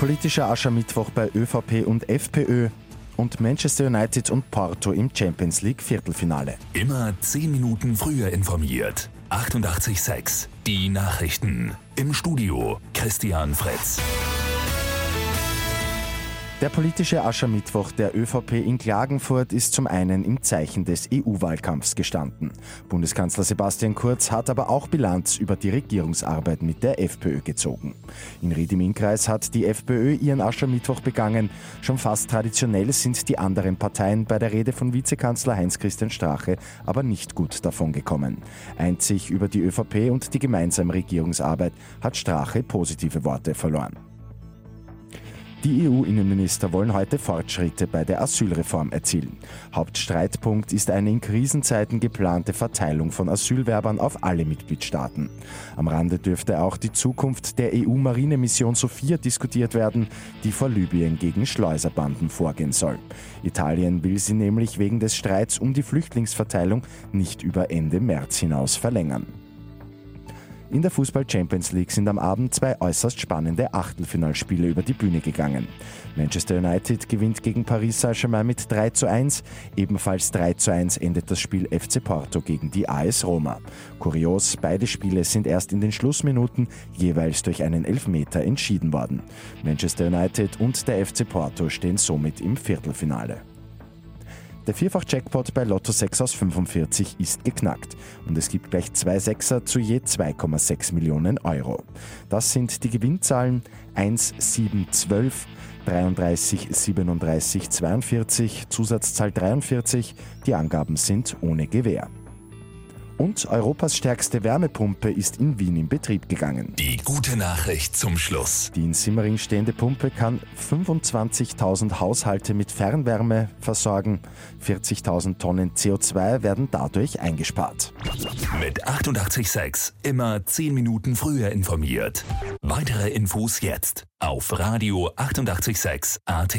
Politischer Aschermittwoch bei ÖVP und FPÖ und Manchester United und Porto im Champions League Viertelfinale. Immer 10 Minuten früher informiert. 88.6 Die Nachrichten. Im Studio Christian Fritz. Der politische Aschermittwoch der ÖVP in Klagenfurt ist zum einen im Zeichen des EU-Wahlkampfs gestanden. Bundeskanzler Sebastian Kurz hat aber auch Bilanz über die Regierungsarbeit mit der FPÖ gezogen. In Ried im Innkreis hat die FPÖ ihren Aschermittwoch begangen. Schon fast traditionell sind die anderen Parteien bei der Rede von Vizekanzler Heinz-Christian Strache aber nicht gut davongekommen. Einzig über die ÖVP und die gemeinsame Regierungsarbeit hat Strache positive Worte verloren. Die EU-Innenminister wollen heute Fortschritte bei der Asylreform erzielen. Hauptstreitpunkt ist eine in Krisenzeiten geplante Verteilung von Asylwerbern auf alle Mitgliedstaaten. Am Rande dürfte auch die Zukunft der EU-Marinemission Sophia diskutiert werden, die vor Libyen gegen Schleuserbanden vorgehen soll. Italien will sie nämlich wegen des Streits um die Flüchtlingsverteilung nicht über Ende März hinaus verlängern. In der Fußball Champions League sind am Abend zwei äußerst spannende Achtelfinalspiele über die Bühne gegangen. Manchester United gewinnt gegen Paris Saint-Germain mit 3 zu 1. Ebenfalls 3 zu 1 endet das Spiel FC Porto gegen die AS Roma. Kurios, beide Spiele sind erst in den Schlussminuten jeweils durch einen Elfmeter entschieden worden. Manchester United und der FC Porto stehen somit im Viertelfinale. Der Vierfach-Jackpot bei Lotto 6 aus 45 ist geknackt und es gibt gleich zwei Sechser zu je 2,6 Millionen Euro. Das sind die Gewinnzahlen 1, 7, 12, 33, 37, 42, Zusatzzahl 43. Die Angaben sind ohne Gewähr. Und Europas stärkste Wärmepumpe ist in Wien in Betrieb gegangen. Die gute Nachricht zum Schluss. Die in Simmering stehende Pumpe kann 25.000 Haushalte mit Fernwärme versorgen. 40.000 Tonnen CO2 werden dadurch eingespart. Mit 886 immer 10 Minuten früher informiert. Weitere Infos jetzt auf Radio 886 AT.